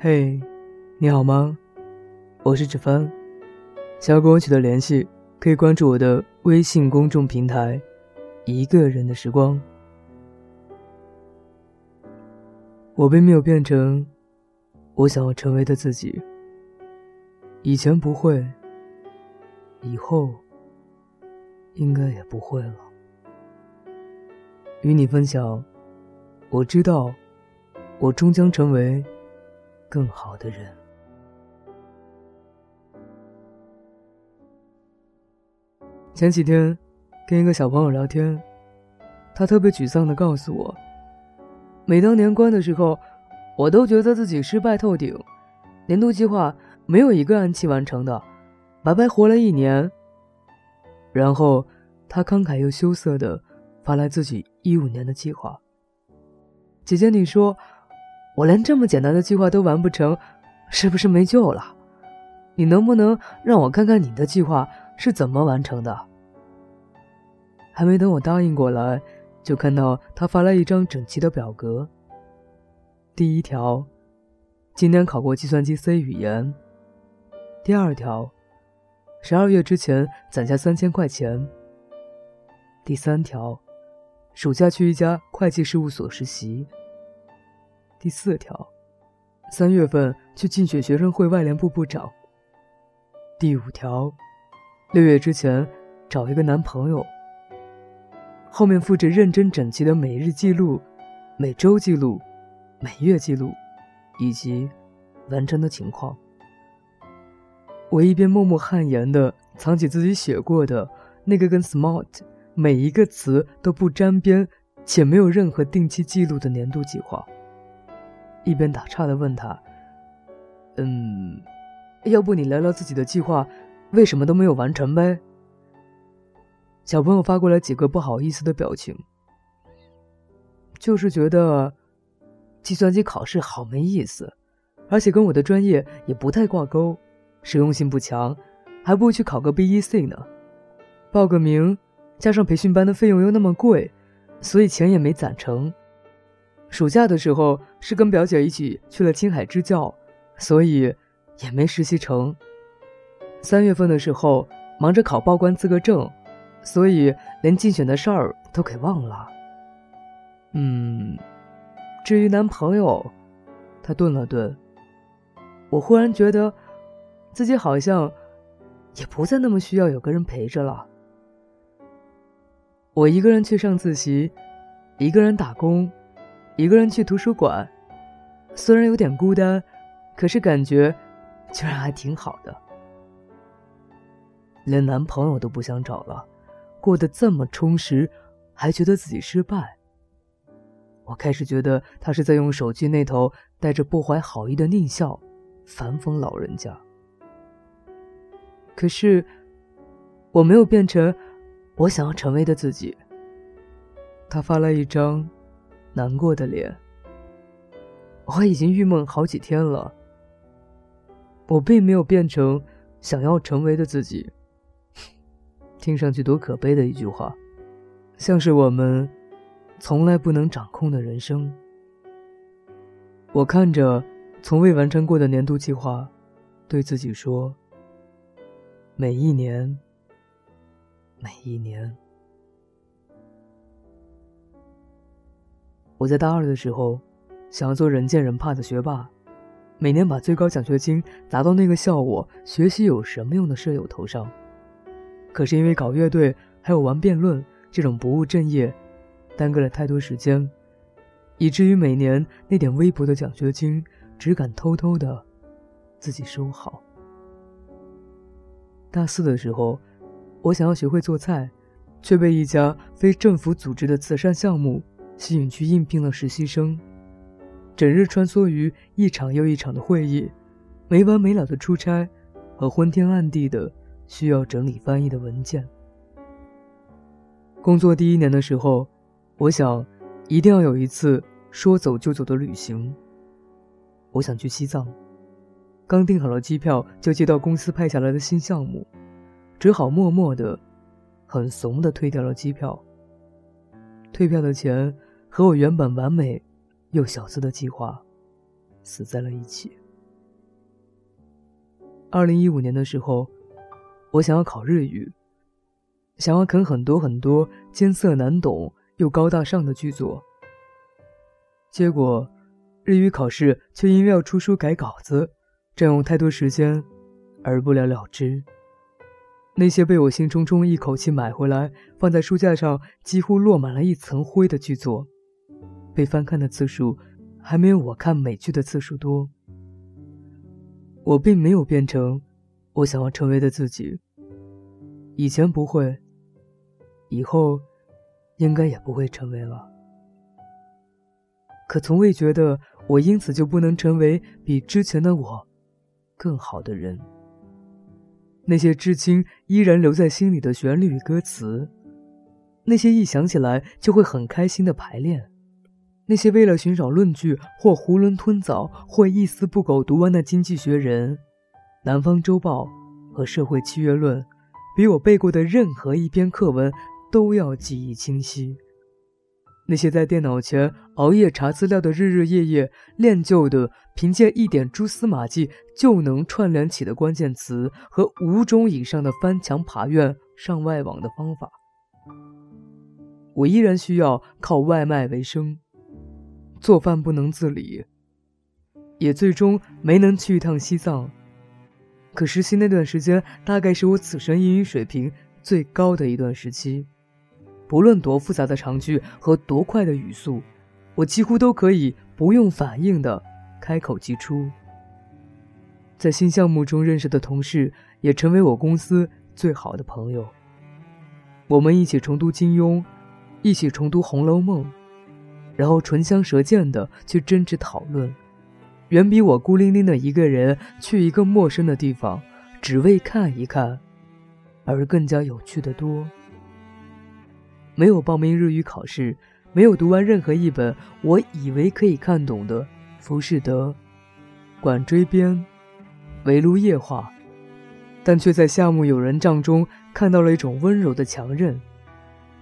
嘿，你好吗？我是芷帆，想要跟我取得联系，可以关注我的微信公众平台“一个人的时光”。我并没有变成我想要成为的自己，以前不会，以后应该也不会了。与你分享，我知道，我终将成为。更好的人。前几天跟一个小朋友聊天，他特别沮丧的告诉我，每当年关的时候，我都觉得自己失败透顶，年度计划没有一个按期完成的，白白活了一年。然后他慷慨又羞涩的发来自己一五年的计划。姐姐，你说。我连这么简单的计划都完不成，是不是没救了？你能不能让我看看你的计划是怎么完成的？还没等我答应过来，就看到他发来一张整齐的表格。第一条，今年考过计算机 C 语言。第二条，十二月之前攒下三千块钱。第三条，暑假去一家会计事务所实习。第四条，三月份去竞选学生会外联部部长。第五条，六月之前找一个男朋友。后面附着认真整齐的每日记录、每周记录、每月记录，以及完成的情况。我一边默默汗颜的藏起自己写过的那个跟 “smart” 每一个词都不沾边且没有任何定期记录的年度计划。一边打岔的问他：“嗯，要不你聊聊自己的计划，为什么都没有完成呗？”小朋友发过来几个不好意思的表情，就是觉得计算机考试好没意思，而且跟我的专业也不太挂钩，实用性不强，还不如去考个 BEC 呢。报个名，加上培训班的费用又那么贵，所以钱也没攒成。暑假的时候是跟表姐一起去了青海支教，所以也没实习成。三月份的时候忙着考报关资格证，所以连竞选的事儿都给忘了。嗯，至于男朋友，他顿了顿，我忽然觉得自己好像也不再那么需要有个人陪着了。我一个人去上自习，一个人打工。一个人去图书馆，虽然有点孤单，可是感觉居然还挺好的。连男朋友都不想找了，过得这么充实，还觉得自己失败。我开始觉得他是在用手机那头带着不怀好意的狞笑反讽老人家。可是我没有变成我想要成为的自己。他发来一张。难过的脸，我已经郁闷好几天了。我并没有变成想要成为的自己，听上去多可悲的一句话，像是我们从来不能掌控的人生。我看着从未完成过的年度计划，对自己说：每一年，每一年。我在大二的时候，想要做人见人怕的学霸，每年把最高奖学金砸到那个笑我学习有什么用的舍友头上。可是因为搞乐队还有玩辩论这种不务正业，耽搁了太多时间，以至于每年那点微薄的奖学金只敢偷偷的自己收好。大四的时候，我想要学会做菜，却被一家非政府组织的慈善项目。吸引去应聘了实习生，整日穿梭于一场又一场的会议，没完没了的出差，和昏天暗地的需要整理翻译的文件。工作第一年的时候，我想一定要有一次说走就走的旅行。我想去西藏，刚订好了机票，就接到公司派下来的新项目，只好默默的、很怂的退掉了机票。退票的钱。和我原本完美又小资的计划，死在了一起。二零一五年的时候，我想要考日语，想要啃很多很多艰涩难懂又高大上的剧作。结果，日语考试却因为要出书改稿子，占用太多时间，而不了了之。那些被我兴冲冲一口气买回来，放在书架上几乎落满了一层灰的剧作，被翻看的次数，还没有我看美剧的次数多。我并没有变成我想要成为的自己。以前不会，以后应该也不会成为了。可从未觉得我因此就不能成为比之前的我更好的人。那些至今依然留在心里的旋律与歌词，那些一想起来就会很开心的排练，那些为了寻找论据或囫囵吞枣或一丝不苟读完的《经济学人》《南方周报》和《社会契约论》，比我背过的任何一篇课文都要记忆清晰。那些在电脑前熬夜查资料的日日夜夜练就的，凭借一点蛛丝马迹就能串联起的关键词和五种以上的翻墙爬院上外网的方法，我依然需要靠外卖为生，做饭不能自理，也最终没能去一趟西藏。可实习那段时间，大概是我此生英语水平最高的一段时期。不论多复杂的长句和多快的语速，我几乎都可以不用反应的开口即出。在新项目中认识的同事也成为我公司最好的朋友。我们一起重读金庸，一起重读《红楼梦》，然后唇枪舌剑的去争执讨论，远比我孤零零的一个人去一个陌生的地方，只为看一看，而更加有趣的多。没有报名日语考试，没有读完任何一本我以为可以看懂的《浮士德》《管锥编》《围炉夜话》，但却在夏目友人帐中看到了一种温柔的强韧，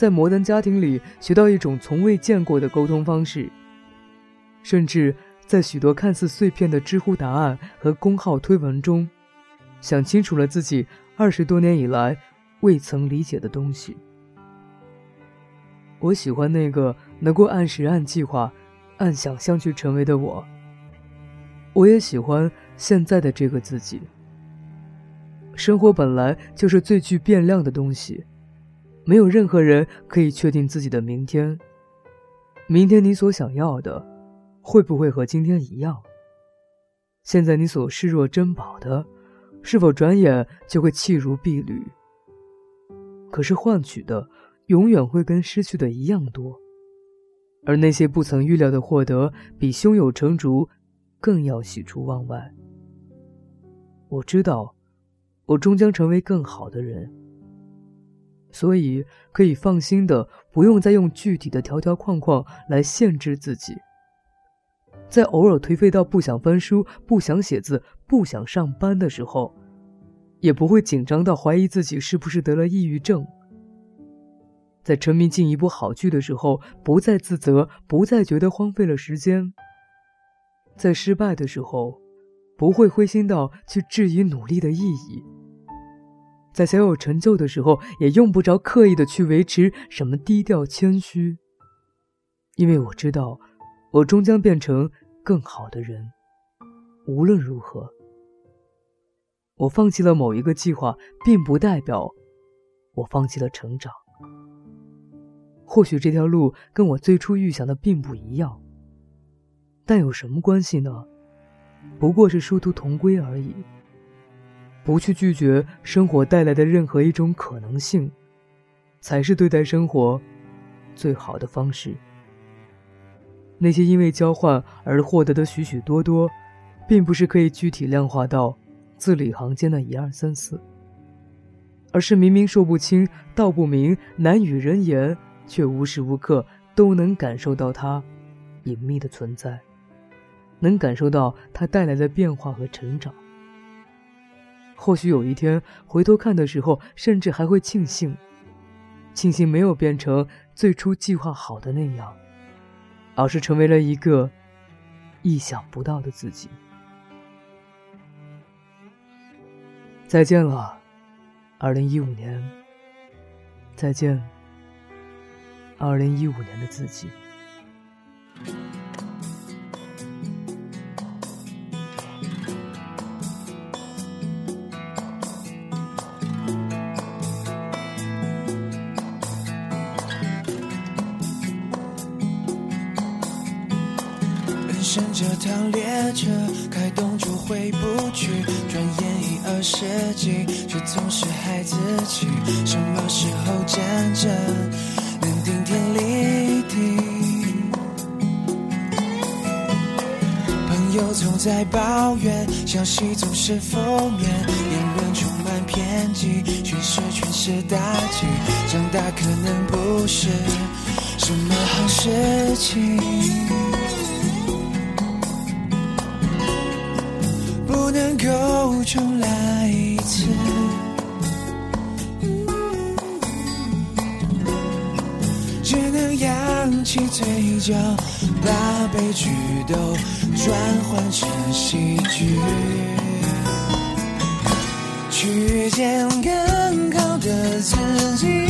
在摩登家庭里学到一种从未见过的沟通方式，甚至在许多看似碎片的知乎答案和公号推文中，想清楚了自己二十多年以来未曾理解的东西。我喜欢那个能够按时、按计划、按想象去成为的我。我也喜欢现在的这个自己。生活本来就是最具变量的东西，没有任何人可以确定自己的明天。明天你所想要的，会不会和今天一样？现在你所视若珍宝的，是否转眼就会弃如敝履？可是换取的。永远会跟失去的一样多，而那些不曾预料的获得，比胸有成竹更要喜出望外。我知道，我终将成为更好的人，所以可以放心的，不用再用具体的条条框框来限制自己。在偶尔颓废到不想翻书、不想写字、不想上班的时候，也不会紧张到怀疑自己是不是得了抑郁症。在沉迷进一部好剧的时候，不再自责，不再觉得荒废了时间；在失败的时候，不会灰心到去质疑努力的意义；在小有成就的时候，也用不着刻意的去维持什么低调谦虚，因为我知道，我终将变成更好的人。无论如何，我放弃了某一个计划，并不代表我放弃了成长。或许这条路跟我最初预想的并不一样，但有什么关系呢？不过是殊途同归而已。不去拒绝生活带来的任何一种可能性，才是对待生活最好的方式。那些因为交换而获得的许许多多，并不是可以具体量化到字里行间的一二三四，而是明明说不清道不明，难与人言。却无时无刻都能感受到它隐秘的存在，能感受到它带来的变化和成长。或许有一天回头看的时候，甚至还会庆幸，庆幸没有变成最初计划好的那样，而是成为了一个意想不到的自己。再见了，二零一五年。再见，二零一五年的自己。当列车，开动就回不去。转眼已二十几，却总是害自己。什么时候真正能顶天立地？朋友总在抱怨，消息总是负面，言论充满偏激，全是全是打击。长大可能不是什么好事情。够重来一次，只能扬起嘴角，把悲剧都转换成喜剧，去见更好的自己。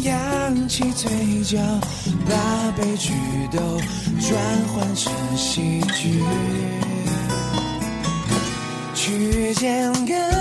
扬起嘴角，把悲剧都转换成喜剧，去见更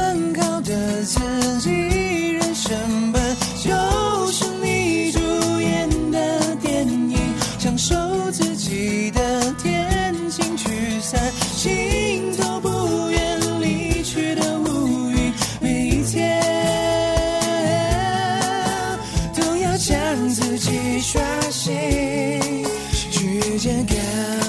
again.